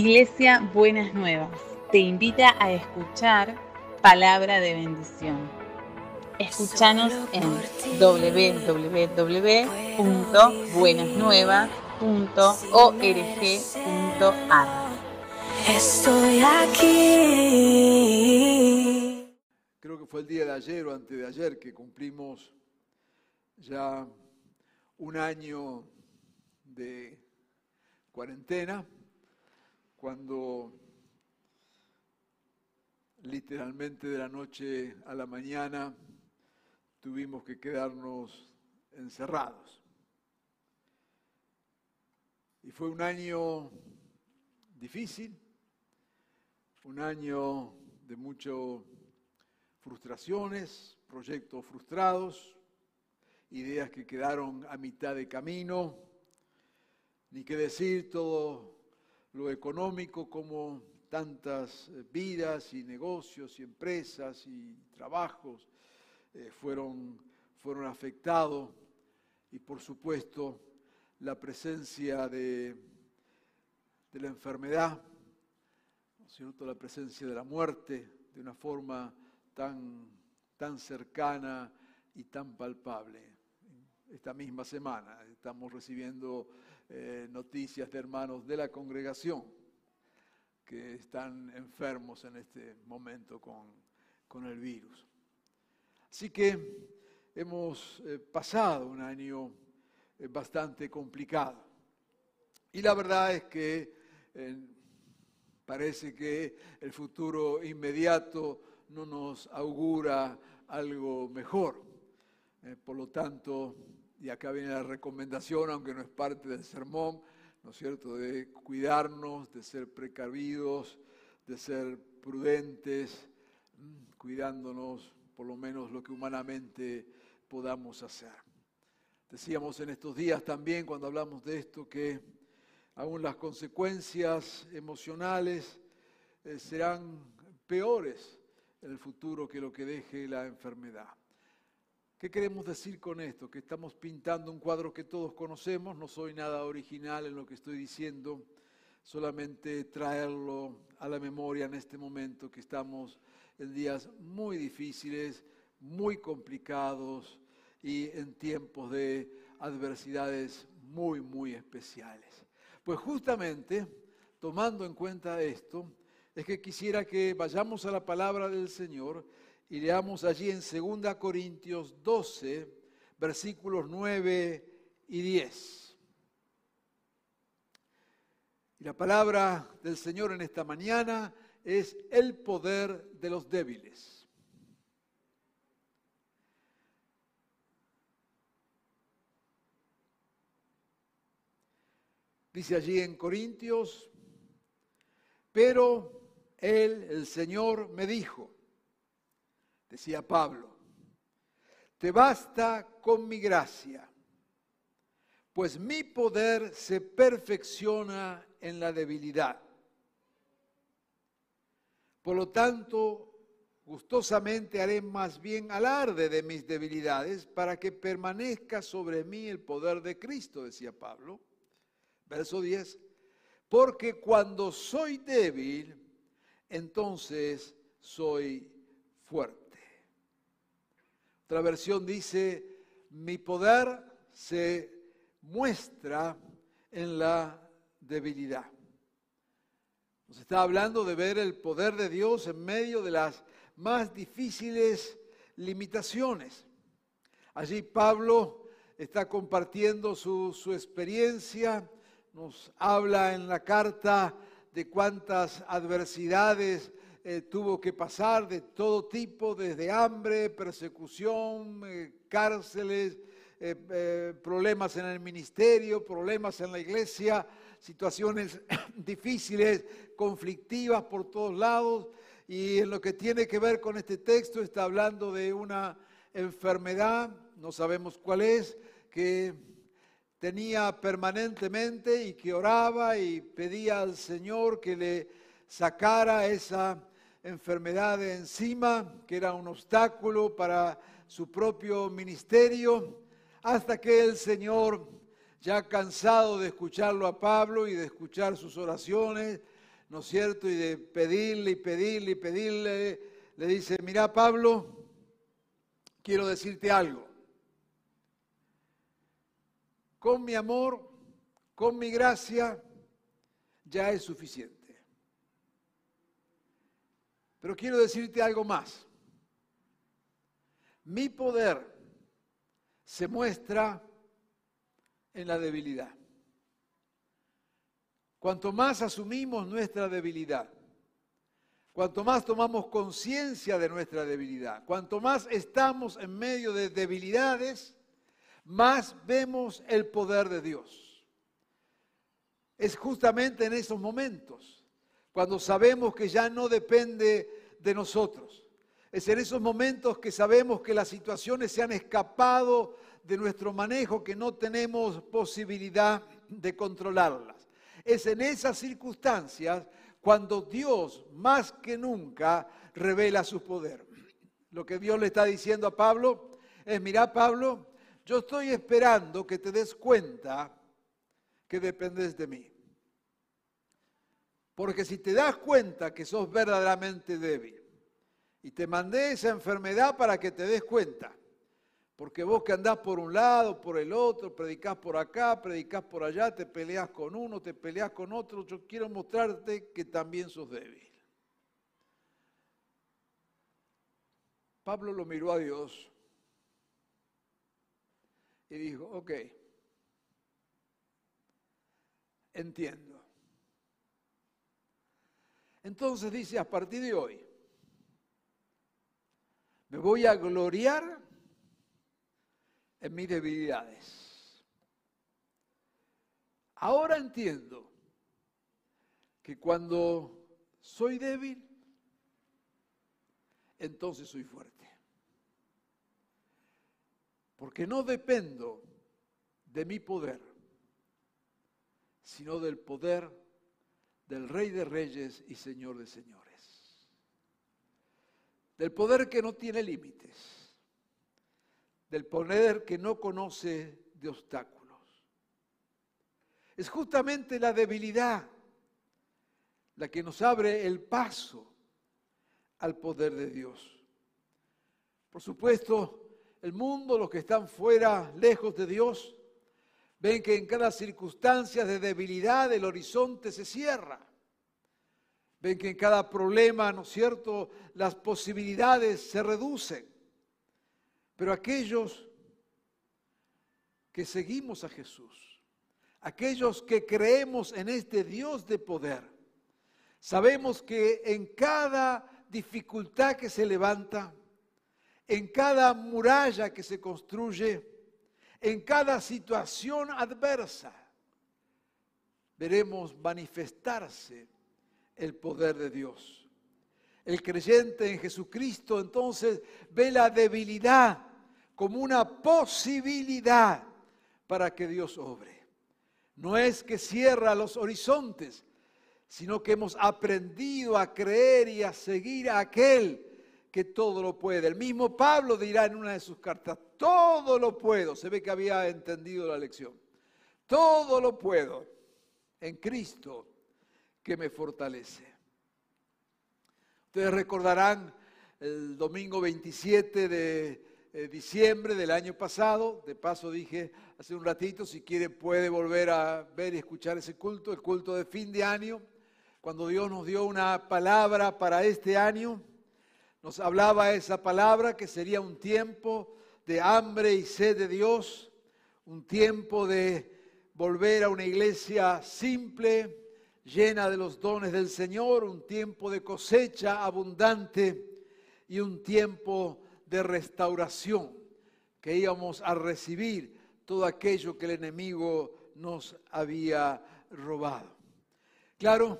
Iglesia Buenas Nuevas te invita a escuchar palabra de bendición. Escúchanos en www.buenasnuevas.org.ar. Estoy aquí. Creo que fue el día de ayer o antes de ayer que cumplimos ya un año de cuarentena, cuando literalmente de la noche a la mañana tuvimos que quedarnos encerrados. Y fue un año difícil, un año de muchas frustraciones, proyectos frustrados, ideas que quedaron a mitad de camino, ni qué decir todo lo económico como tantas vidas y negocios y empresas y trabajos eh, fueron, fueron afectados y por supuesto la presencia de, de la enfermedad, ¿no la presencia de la muerte de una forma tan, tan cercana y tan palpable. Esta misma semana estamos recibiendo eh, noticias de hermanos de la congregación que están enfermos en este momento con, con el virus. Así que hemos eh, pasado un año eh, bastante complicado. Y la verdad es que parece que el futuro inmediato no nos augura algo mejor. por lo tanto, y acá viene la recomendación, aunque no es parte del sermón, ¿no es cierto?, de cuidarnos, de ser precavidos, de ser prudentes, cuidándonos por lo menos lo que humanamente podamos hacer. Decíamos en estos días también, cuando hablamos de esto, que aún las consecuencias emocionales eh, serán peores en el futuro que lo que deje la enfermedad. ¿Qué queremos decir con esto? Que estamos pintando un cuadro que todos conocemos, no soy nada original en lo que estoy diciendo, solamente traerlo a la memoria en este momento que estamos en días muy difíciles, muy complicados y en tiempos de adversidades muy, muy especiales. Pues justamente, tomando en cuenta esto, es que quisiera que vayamos a la palabra del Señor y leamos allí en 2 Corintios 12, versículos 9 y 10. Y la palabra del Señor en esta mañana es el poder de los débiles. Dice allí en Corintios, pero él, el Señor, me dijo, decía Pablo, te basta con mi gracia, pues mi poder se perfecciona en la debilidad. Por lo tanto, gustosamente haré más bien alarde de mis debilidades para que permanezca sobre mí el poder de Cristo, decía Pablo. Verso 10, porque cuando soy débil, entonces soy fuerte. Otra versión dice, mi poder se muestra en la debilidad. Nos está hablando de ver el poder de Dios en medio de las más difíciles limitaciones. Allí Pablo está compartiendo su, experiencia, nos habla en la carta de cuántas adversidades eh, tuvo que pasar de todo tipo, desde hambre, persecución, eh, cárceles, eh, problemas en el ministerio, problemas en la iglesia, situaciones difíciles, conflictivas por todos lados. Y en lo que tiene que ver con este texto está hablando de una enfermedad, no sabemos cuál es, que tenía permanentemente y que oraba y pedía al Señor que le sacara esa enfermedad de encima, que era un obstáculo para su propio ministerio, hasta que el Señor, ya cansado de escucharlo a Pablo y de escuchar sus oraciones, ¿no es cierto? Y de pedirle y pedirle y pedirle, le dice, mira Pablo, quiero decirte algo. Con mi amor, con mi gracia, ya es suficiente. Pero quiero decirte algo más. Mi poder se muestra en la debilidad. Cuanto más asumimos nuestra debilidad, cuanto más tomamos conciencia de nuestra debilidad, cuanto más estamos en medio de debilidades, más vemos el poder de Dios. Es justamente en esos momentos, cuando sabemos que ya no depende de nosotros. Es en esos momentos que sabemos que las situaciones se han escapado de nuestro manejo, que no tenemos posibilidad de controlarlas. Es en esas circunstancias cuando Dios más que nunca revela su poder. Lo que Dios le está diciendo a Pablo es, mira Pablo, yo estoy esperando que te des cuenta que dependes de mí. Porque si te das cuenta que sos verdaderamente débil, y te mandé esa enfermedad para que te des cuenta, porque vos que andás por un lado, por el otro, predicás por acá, predicás por allá, te peleas con uno, te peleas con otro, yo quiero mostrarte que también sos débil. Pablo lo miró a Dios y dijo, ok, entiendo. Entonces dice, a partir de hoy, me voy a gloriar en mis debilidades. Ahora entiendo que cuando soy débil, entonces soy fuerte. Porque no dependo de mi poder, sino del poder del Rey de Reyes y Señor de Señores. Del poder que no tiene límites del poder que no conoce de obstáculos. Es justamente la debilidad la que nos abre el paso al poder de Dios. Por supuesto, el mundo, los que están fuera, lejos de Dios, ven que en cada circunstancia de debilidad el horizonte se cierra. Ven que en cada problema, ¿no es cierto?, las posibilidades se reducen. Pero aquellos que seguimos a Jesús, aquellos que creemos en este Dios de poder, sabemos que en cada dificultad que se levanta, en cada muralla que se construye, en cada situación adversa, veremos manifestarse el poder de Dios. El creyente en Jesucristo entonces ve la debilidad como una posibilidad para que Dios obre. No es que cierra los horizontes, sino que hemos aprendido a creer y a seguir a aquel que todo lo puede. El mismo Pablo dirá en una de sus cartas, todo lo puedo. Se ve que había entendido la lección. Todo lo puedo en Cristo que me fortalece. Ustedes recordarán el domingo 27 de eh, diciembre del año pasado. De paso dije hace un ratito, si quiere puede volver a ver y escuchar ese culto, el culto de fin de año, cuando Dios nos dio una palabra para este año. Nos hablaba esa palabra que sería un tiempo de hambre y sed de Dios, un tiempo de volver a una iglesia simple, llena de los dones del Señor, un tiempo de cosecha abundante y un tiempo de restauración, que íbamos a recibir todo aquello que el enemigo nos había robado. Claro,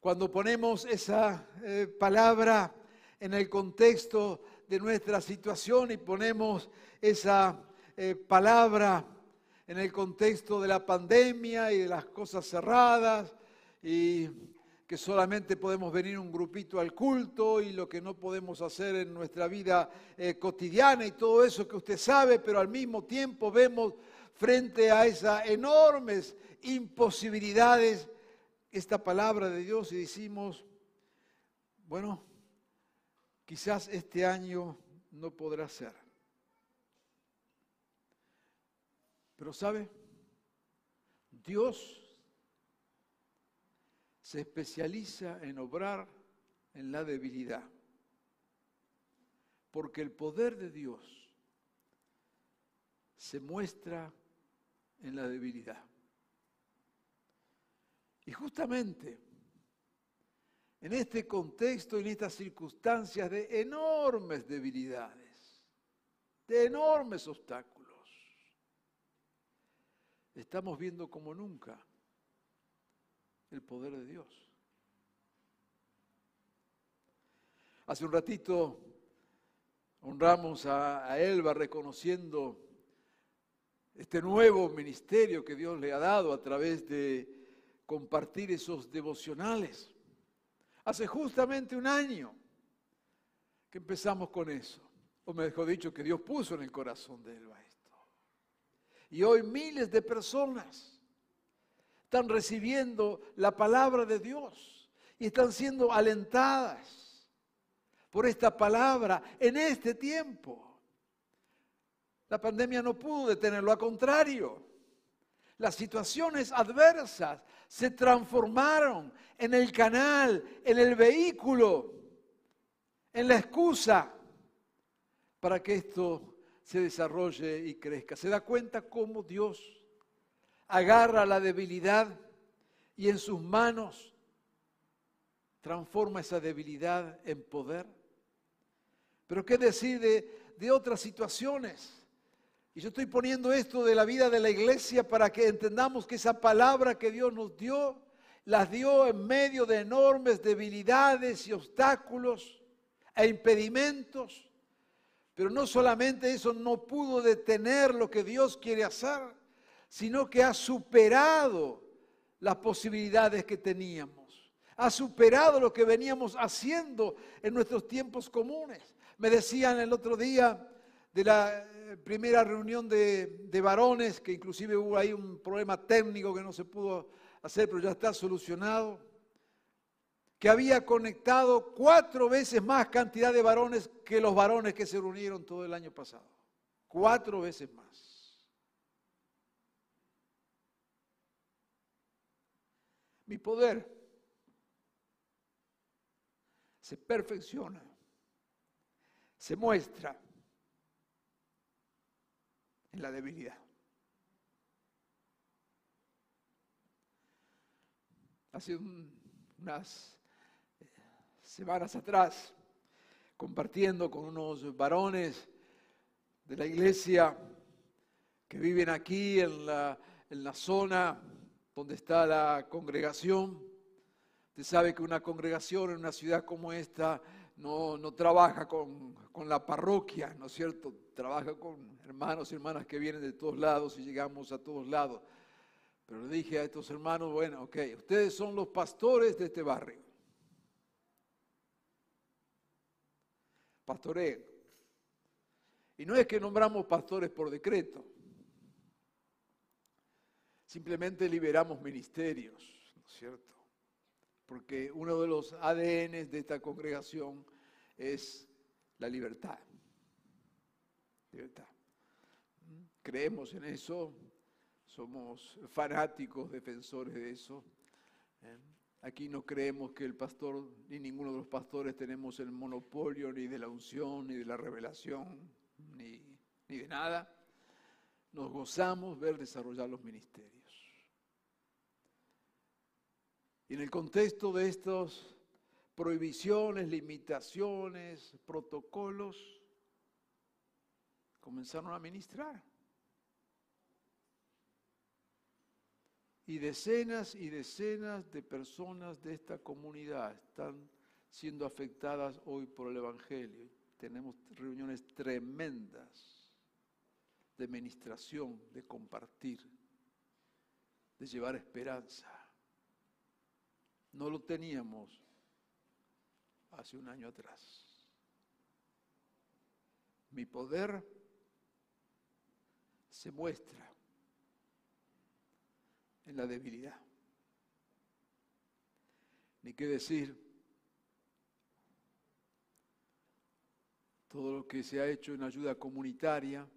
cuando ponemos esa eh, palabra en el contexto de nuestra situación y ponemos esa eh, palabra en el contexto de la pandemia y de las cosas cerradas y que solamente podemos venir un grupito al culto y lo que no podemos hacer en nuestra vida eh, cotidiana y todo eso que usted sabe, pero al mismo tiempo vemos frente a esas enormes imposibilidades esta palabra de Dios y decimos, bueno, quizás este año no podrá ser. Pero ¿sabe? Dios se especializa en obrar en la debilidad. Porque el poder de Dios se muestra en la debilidad. Y justamente en este contexto, en estas circunstancias de enormes debilidades, de enormes obstáculos, estamos viendo como nunca el poder de Dios. Hace un ratito honramos a, Elba reconociendo este nuevo ministerio que Dios le ha dado a través de compartir esos devocionales. Hace justamente un año que empezamos con eso. O me dejó dicho que Dios puso en el corazón de Elba esto. Y hoy miles de personas están recibiendo la palabra de Dios y están siendo alentadas por esta palabra en este tiempo. La pandemia no pudo detenerlo, al contrario. Las situaciones adversas se transformaron en el canal, en el vehículo, en la excusa para que esto se desarrolle y crezca. ¿Se da cuenta cómo Dios agarra la debilidad y en sus manos transforma esa debilidad en poder. Pero ¿qué decir de, otras situaciones? Y yo estoy poniendo esto de la vida de la iglesia para que entendamos que esa palabra que Dios nos dio, las dio en medio de enormes debilidades y obstáculos e impedimentos. Pero no solamente eso no pudo detener lo que Dios quiere hacer, sino que ha superado las posibilidades que teníamos. Ha superado lo que veníamos haciendo en nuestros tiempos comunes. Me decían el otro día de la eh, primera reunión de, varones, que inclusive hubo ahí un problema técnico que no se pudo hacer, pero ya está solucionado, que había conectado cuatro veces más cantidad de varones que los varones que se reunieron todo el año pasado. Cuatro veces más. Mi poder se perfecciona, se muestra en la debilidad. Hace unas eh, semanas atrás, compartiendo con unos varones de la iglesia que viven aquí en la, en la zona donde está la congregación. Usted sabe que una congregación en una ciudad como esta no, trabaja con, con, la parroquia, ¿no es cierto? Trabaja con hermanos y hermanas que vienen de todos lados y llegamos a todos lados. Pero le dije a estos hermanos, bueno, ok, ustedes son los pastores de este barrio. Pastoreo. Y no es que nombramos pastores por decreto. Simplemente liberamos ministerios, ¿no es cierto? Porque uno de los ADN de esta congregación es la libertad. Libertad. Creemos en eso, somos fanáticos, defensores de eso. ¿eh? Aquí no creemos que el pastor, ni ninguno de los pastores tenemos el monopolio ni de la unción, ni de la revelación, ni, ni de nada. Nos gozamos ver desarrollar los ministerios. Y en el contexto de estas prohibiciones, limitaciones, protocolos, comenzaron a ministrar. Y decenas y decenas de personas de esta comunidad están siendo afectadas hoy por el Evangelio. Tenemos reuniones tremendas de ministración, de compartir, de llevar esperanza. No lo teníamos hace un año atrás. Mi poder se muestra en la debilidad. Ni qué decir todo lo que se ha hecho en ayuda comunitaria.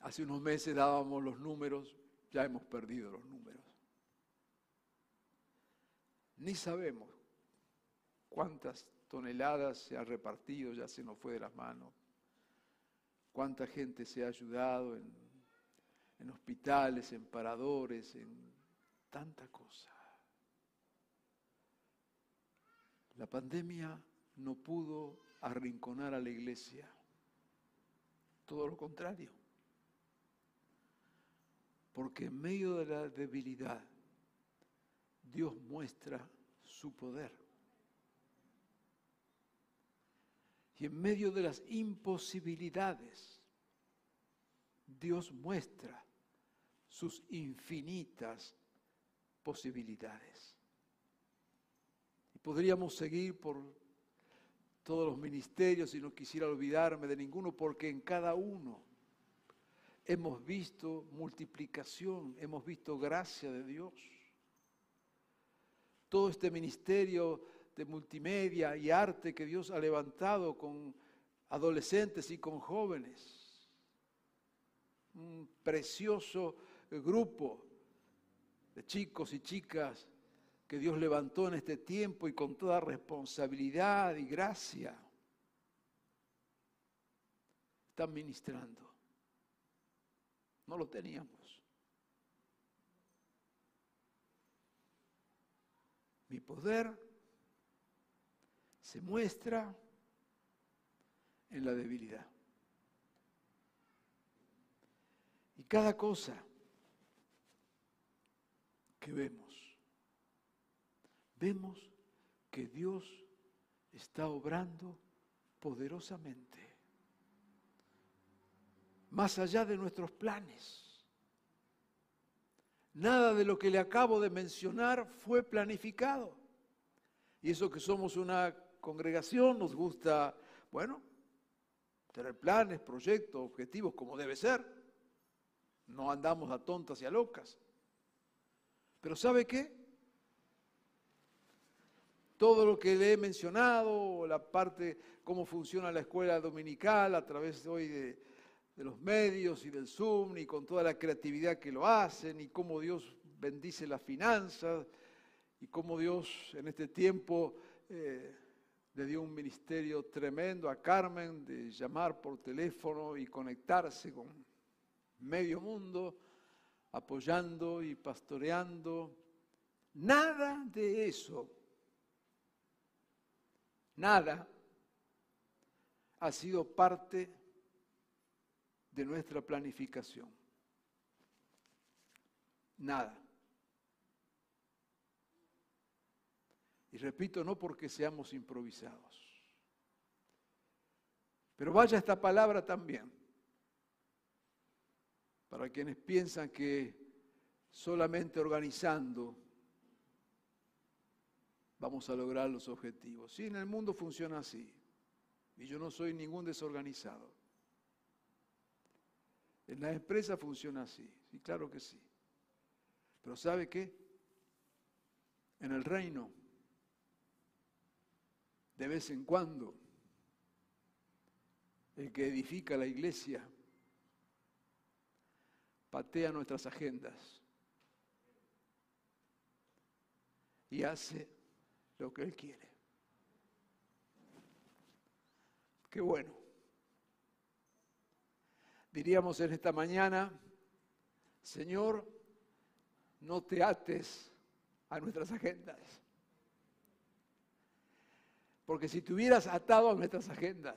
Hace unos meses dábamos los números, ya hemos perdido los números. Ni sabemos cuántas toneladas se han repartido, ya se nos fue de las manos, cuánta gente se ha ayudado en, en hospitales, en paradores, en tanta cosa. La pandemia no pudo arrinconar a la iglesia, todo lo contrario, porque en medio de la debilidad Dios muestra su poder. Y en medio de las imposibilidades, Dios muestra sus infinitas posibilidades. Y podríamos seguir por todos los ministerios y no quisiera olvidarme de ninguno, porque en cada uno hemos visto multiplicación, hemos visto gracia de Dios. Todo este ministerio de multimedia y arte que Dios ha levantado con adolescentes y con jóvenes. Un precioso grupo de chicos y chicas que Dios levantó en este tiempo y con toda responsabilidad y gracia están ministrando. No lo teníamos. Mi poder se muestra en la debilidad. Y cada cosa que vemos, vemos que Dios está obrando poderosamente, más allá de nuestros planes. Nada de lo que le acabo de mencionar fue planificado. Y eso que somos una congregación nos gusta, bueno, tener planes, proyectos, objetivos como debe ser. No andamos a tontas y a locas. Pero ¿sabe qué? Todo lo que le he mencionado, la parte, cómo funciona la escuela dominical a través de hoy de, de los medios y del Zoom, y con toda la creatividad que lo hacen, y cómo Dios bendice las finanzas, y cómo Dios en este tiempo eh, le dio un ministerio tremendo a Carmen de llamar por teléfono y conectarse con medio mundo, apoyando y pastoreando. Nada de eso, nada ha sido parte de nuestra planificación. Nada. Y repito, no porque seamos improvisados. Pero vaya esta palabra también para quienes piensan que solamente organizando vamos a lograr los objetivos. Sí, en el mundo funciona así. Y yo no soy ningún desorganizado. En la empresa funciona así. Sí, claro que sí. Pero ¿sabe qué? En el reino de vez en cuando, el que edifica la iglesia patea nuestras agendas y hace lo que Él quiere. Qué bueno. Diríamos en esta mañana, Señor, no te ates a nuestras agendas. Porque si te hubieras atado a nuestras agendas,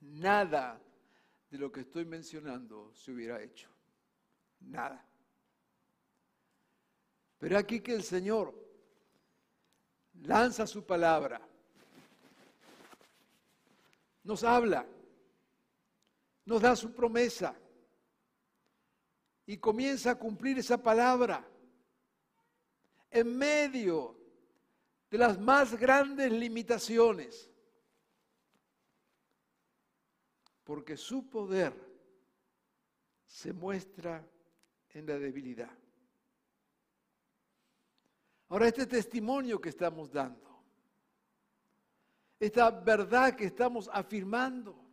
nada de lo que estoy mencionando se hubiera hecho. Nada. Pero aquí que el Señor lanza su palabra, nos habla, nos da su promesa y comienza a cumplir esa palabra en medio de las más grandes limitaciones, porque su poder se muestra en la debilidad. Ahora, este testimonio que estamos dando, esta verdad que estamos afirmando,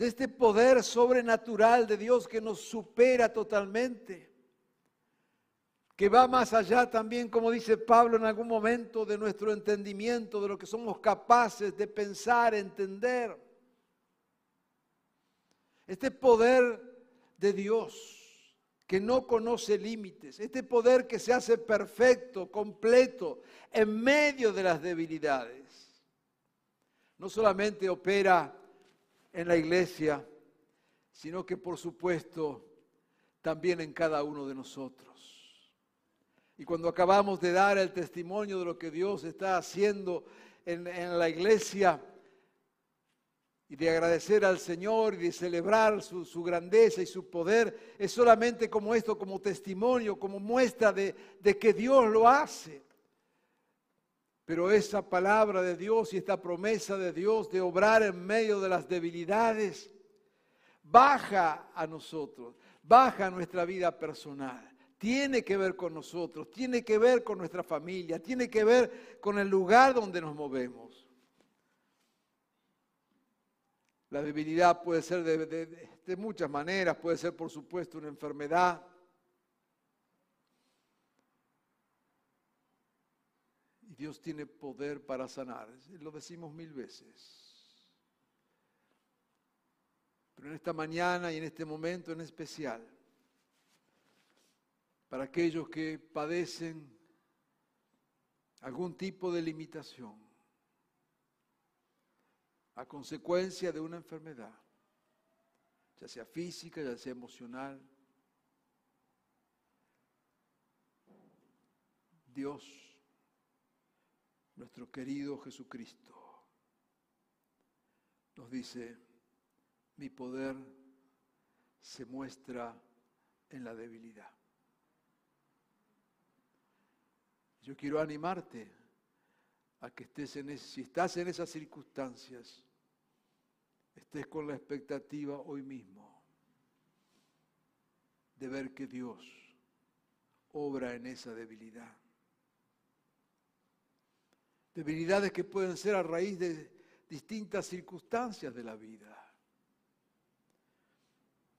de este poder sobrenatural de Dios que nos supera totalmente, que va más allá también, como dice Pablo en algún momento, de nuestro entendimiento, de lo que somos capaces de pensar, entender. Este poder de Dios que no conoce límites, este poder que se hace perfecto, completo, en medio de las debilidades. No solamente opera en la iglesia, sino que por supuesto también en cada uno de nosotros. Y cuando acabamos de dar el testimonio de lo que Dios está haciendo en, en la iglesia, y de agradecer al Señor y de celebrar su, grandeza y su poder, es solamente como esto, como testimonio, como muestra de, de que Dios lo hace. Pero esa palabra de Dios y esta promesa de Dios de obrar en medio de las debilidades, baja a nosotros, baja a nuestra vida personal. Tiene que ver con nosotros, tiene que ver con nuestra familia, tiene que ver con el lugar donde nos movemos. La debilidad puede ser de, muchas maneras, puede ser por supuesto una enfermedad. Dios tiene poder para sanar, lo decimos mil veces. Pero en esta mañana y en este momento en especial, para aquellos que padecen algún tipo de limitación, a consecuencia de una enfermedad, ya sea física, ya sea emocional. Dios, nuestro querido Jesucristo, nos dice, mi poder se muestra en la debilidad. Yo quiero animarte a que estés en si estás en esas circunstancias, estés con la expectativa hoy mismo de ver que Dios obra en esa debilidad. Debilidades que pueden ser a raíz de distintas circunstancias de la vida.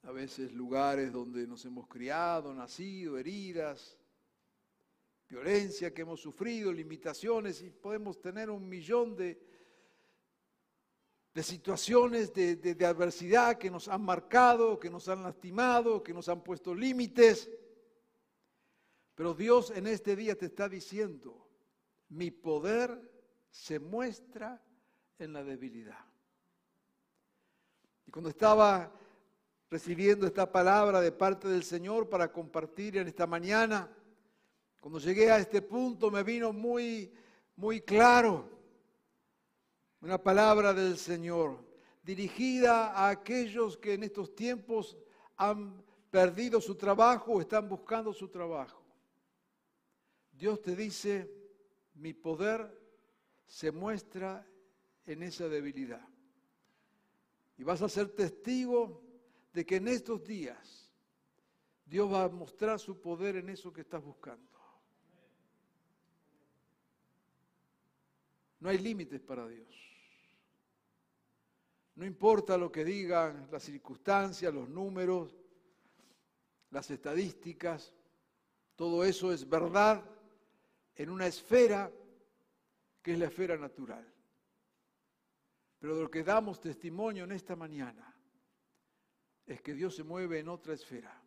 A veces lugares donde nos hemos criado, nacido, heridas, violencia que hemos sufrido, limitaciones, y podemos tener un millón de, de situaciones de, adversidad que nos han marcado, que nos han lastimado, que nos han puesto límites. Pero Dios en este día te está diciendo, mi poder se muestra en la debilidad. Y cuando estaba recibiendo esta palabra de parte del Señor para compartir en esta mañana, cuando llegué a este punto me vino muy, muy claro una palabra del Señor dirigida a aquellos que en estos tiempos han perdido su trabajo o están buscando su trabajo. Dios te dice, mi poder se muestra en esa debilidad. Y vas a ser testigo de que en estos días Dios va a mostrar su poder en eso que estás buscando. No hay límites para Dios. No importa lo que digan las circunstancias, los números, las estadísticas, todo eso es verdad en una esfera que es la esfera natural. Pero de lo que damos testimonio en esta mañana es que Dios se mueve en otra esfera.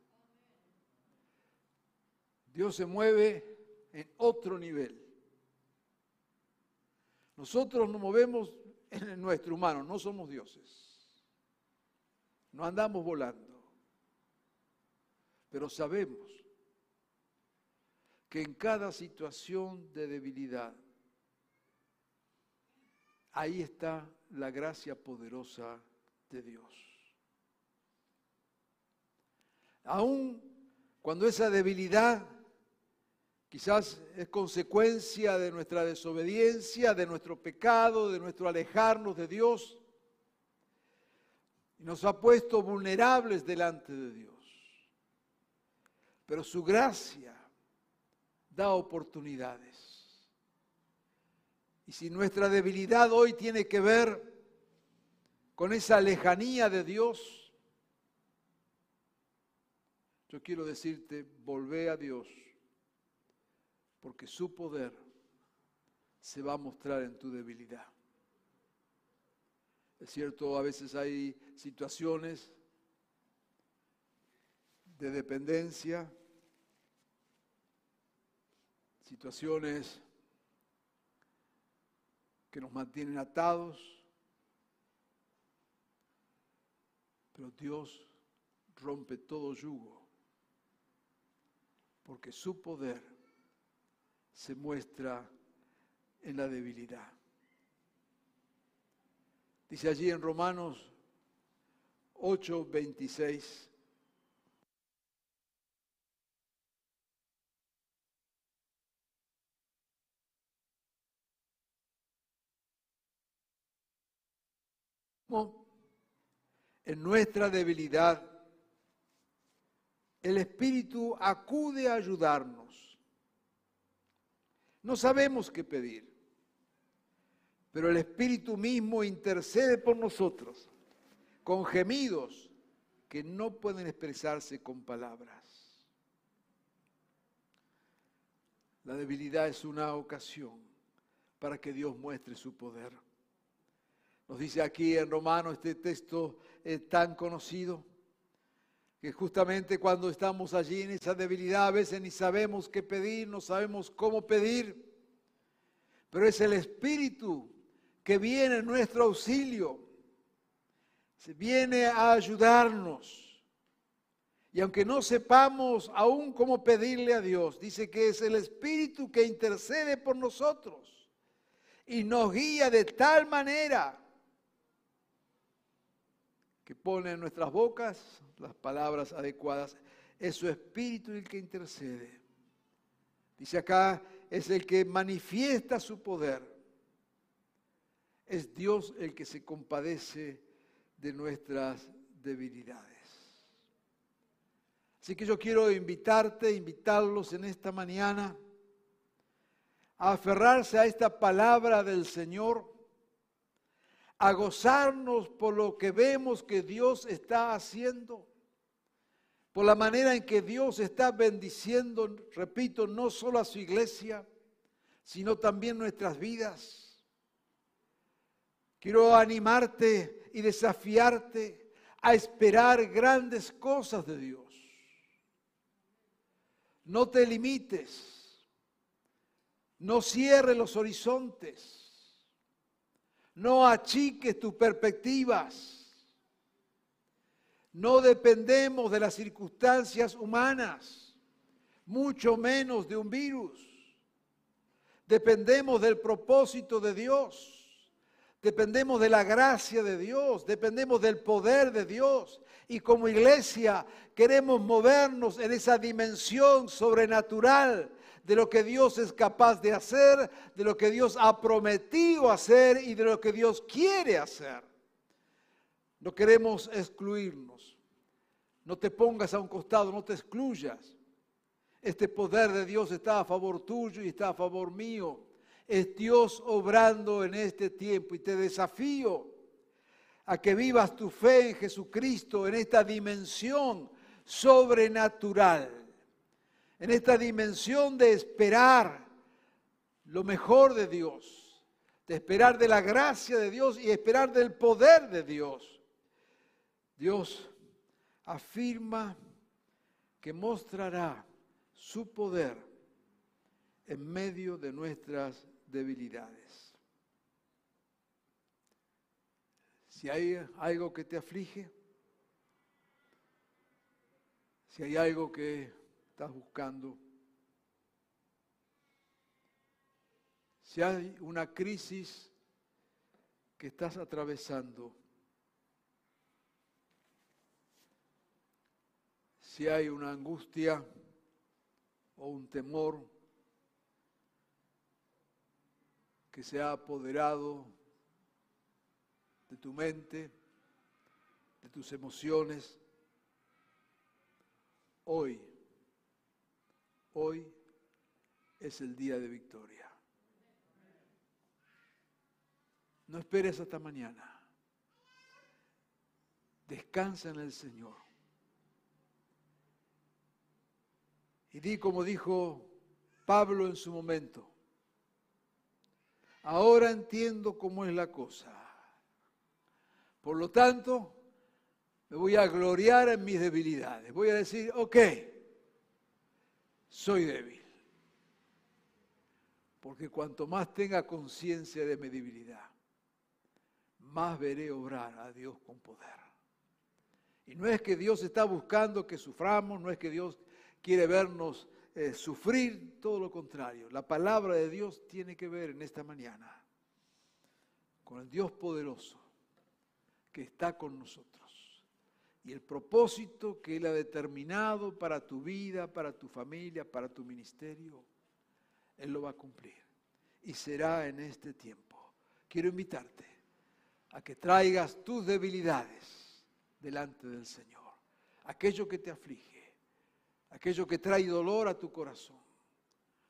Dios se mueve en otro nivel. Nosotros nos movemos en nuestro humano, no somos dioses. No andamos volando. Pero sabemos que en cada situación de debilidad, ahí está la gracia poderosa de Dios. Aún cuando esa debilidad Quizás es consecuencia de nuestra desobediencia, de nuestro pecado, de nuestro alejarnos de Dios. Y nos ha puesto vulnerables delante de Dios. Pero su gracia da oportunidades. Y si nuestra debilidad hoy tiene que ver con esa lejanía de Dios, yo quiero decirte, volvé a Dios, porque su poder se va a mostrar en tu debilidad. Es cierto, a veces hay situaciones de dependencia, situaciones que nos mantienen atados, pero Dios rompe todo yugo, porque su poder se muestra en la debilidad. Dice allí en Romanos 8, 26. En nuestra debilidad, el Espíritu acude a ayudarnos. No sabemos qué pedir, pero el Espíritu mismo intercede por nosotros con gemidos que no pueden expresarse con palabras. La debilidad es una ocasión para que Dios muestre su poder. Nos dice aquí en Romano este texto tan conocido, que justamente cuando estamos allí en esa debilidad a veces ni sabemos qué pedir, no sabemos cómo pedir, pero es el Espíritu que viene en nuestro auxilio, se viene a ayudarnos. Y aunque no sepamos aún cómo pedirle a Dios, dice que es el Espíritu que intercede por nosotros y nos guía de tal manera que pone en nuestras bocas las palabras adecuadas. Es su espíritu el que intercede. Dice acá, es el que manifiesta su poder. Es Dios el que se compadece de nuestras debilidades. Así que yo quiero invitarte, invitarlos en esta mañana a aferrarse a esta palabra del Señor a gozarnos por lo que vemos que Dios está haciendo, por la manera en que Dios está bendiciendo, repito, no solo a su iglesia, sino también nuestras vidas. Quiero animarte y desafiarte a esperar grandes cosas de Dios. No te limites, no cierres los horizontes no achiques tus perspectivas. No dependemos de las circunstancias humanas, mucho menos de un virus. Dependemos del propósito de Dios. Dependemos de la gracia de Dios, dependemos del poder de Dios. Y como iglesia queremos movernos en esa dimensión sobrenatural de lo que Dios es capaz de hacer, de lo que Dios ha prometido hacer y de lo que Dios quiere hacer. No queremos excluirnos. No te pongas a un costado, no te excluyas. Este poder de Dios está a favor tuyo y está a favor mío. Es Dios obrando en este tiempo y te desafío a que vivas tu fe en Jesucristo en esta dimensión sobrenatural en esta dimensión de esperar lo mejor de Dios, de esperar de la gracia de Dios y esperar del poder de Dios. Dios afirma que mostrará su poder en medio de nuestras debilidades. Si hay algo que te aflige, si hay algo que estás buscando. Si hay una crisis que estás atravesando, si hay una angustia o un temor que se ha apoderado de tu mente, de tus emociones, hoy Hoy es el día de victoria. No esperes hasta mañana. Descansa en el Señor. Y di como dijo Pablo en su momento, ahora entiendo cómo es la cosa. Por lo tanto, me voy a gloriar en mis debilidades. Voy a decir, ok, soy débil. Porque cuanto más tenga conciencia de mi debilidad, más veré obrar a Dios con poder. Y no es que Dios está buscando que suframos, no es que Dios quiere vernos eh, sufrir, todo lo contrario. La palabra de Dios tiene que ver en esta mañana con el Dios poderoso que está con nosotros. Y el propósito que Él ha determinado para tu vida, para tu familia, para tu ministerio, Él lo va a cumplir. Y será en este tiempo. Quiero invitarte a que traigas tus debilidades delante del Señor. Aquello que te aflige, aquello que trae dolor a tu corazón,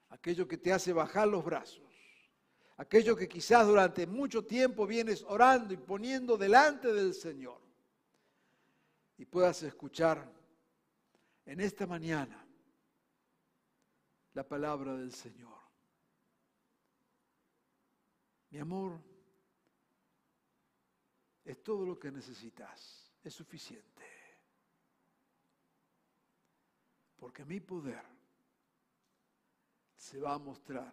aquello que te hace bajar los brazos, aquello que quizás durante mucho tiempo vienes orando y poniendo delante del Señor. Y puedas escuchar en esta mañana la palabra del Señor. Mi amor, es todo lo que necesitas, es suficiente. Porque mi poder se va a mostrar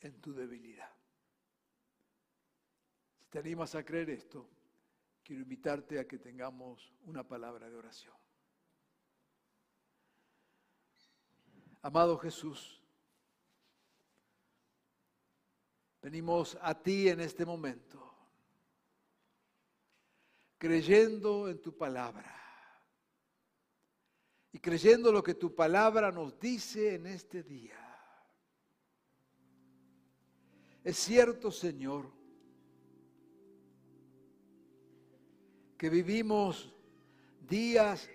en tu debilidad. Si te animas a creer esto, quiero invitarte a que tengamos una palabra de oración. Amado Jesús, venimos a ti en este momento creyendo en tu palabra y creyendo lo que tu palabra nos dice en este día. Es cierto, Señor, que vivimos días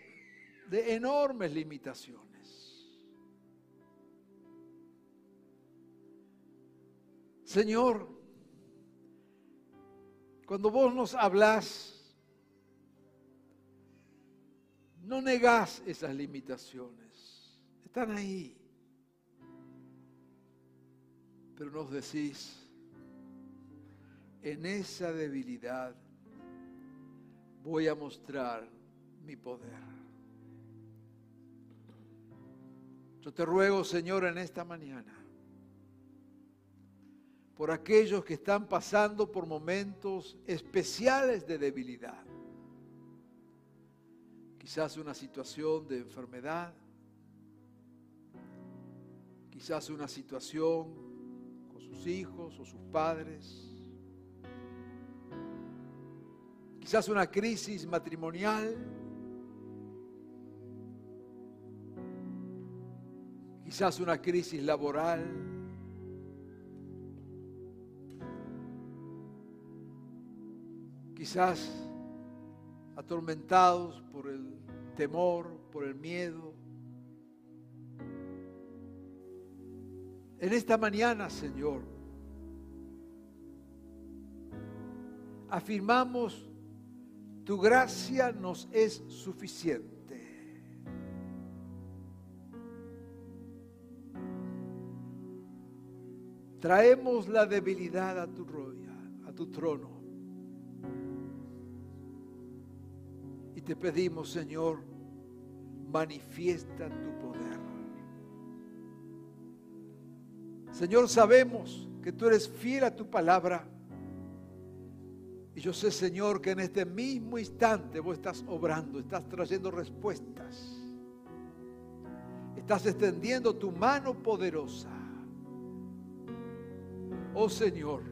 de enormes limitaciones. Señor, cuando vos nos hablas No negás esas limitaciones. Están ahí. Pero nos decís, en esa debilidad voy a mostrar mi poder. Yo te ruego, Señor, en esta mañana, por aquellos que están pasando por momentos especiales de debilidad quizás una situación de enfermedad, quizás una situación con sus hijos o sus padres, quizás una crisis matrimonial, quizás una crisis laboral. Quizás atormentados por el temor, por el miedo. En esta mañana, Señor, afirmamos, tu gracia nos es suficiente. Traemos la debilidad a tu, a tu trono. Y te pedimos, Señor, manifiesta tu poder. Señor, sabemos que tú eres fiel a tu palabra. Y yo sé, Señor, que en este mismo instante vos estás obrando, estás trayendo respuestas. Estás extendiendo tu mano poderosa. Oh Señor,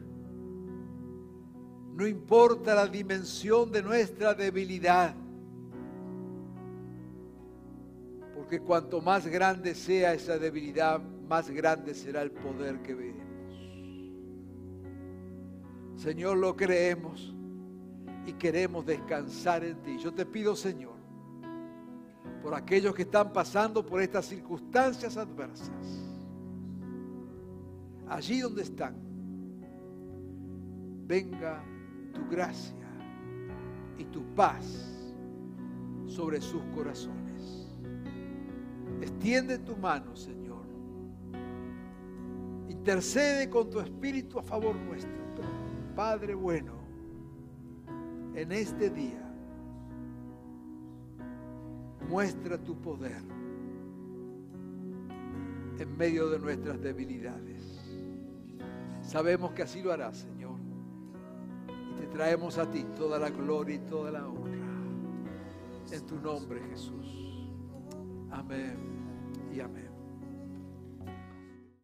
no importa la dimensión de nuestra debilidad. Porque cuanto más grande sea esa debilidad, más grande será el poder que veremos. Señor, lo creemos y queremos descansar en ti. Yo te pido, Señor, por aquellos que están pasando por estas circunstancias adversas, allí donde están, venga tu gracia y tu paz sobre sus corazones. Extiende tu mano, Señor. Intercede con tu espíritu a favor nuestro. Padre bueno, en este día, muestra tu poder en medio de nuestras debilidades. Sabemos que así lo harás, Señor. Y te traemos a ti toda la gloria y toda la honra. En tu nombre, Jesús. Amén y amén.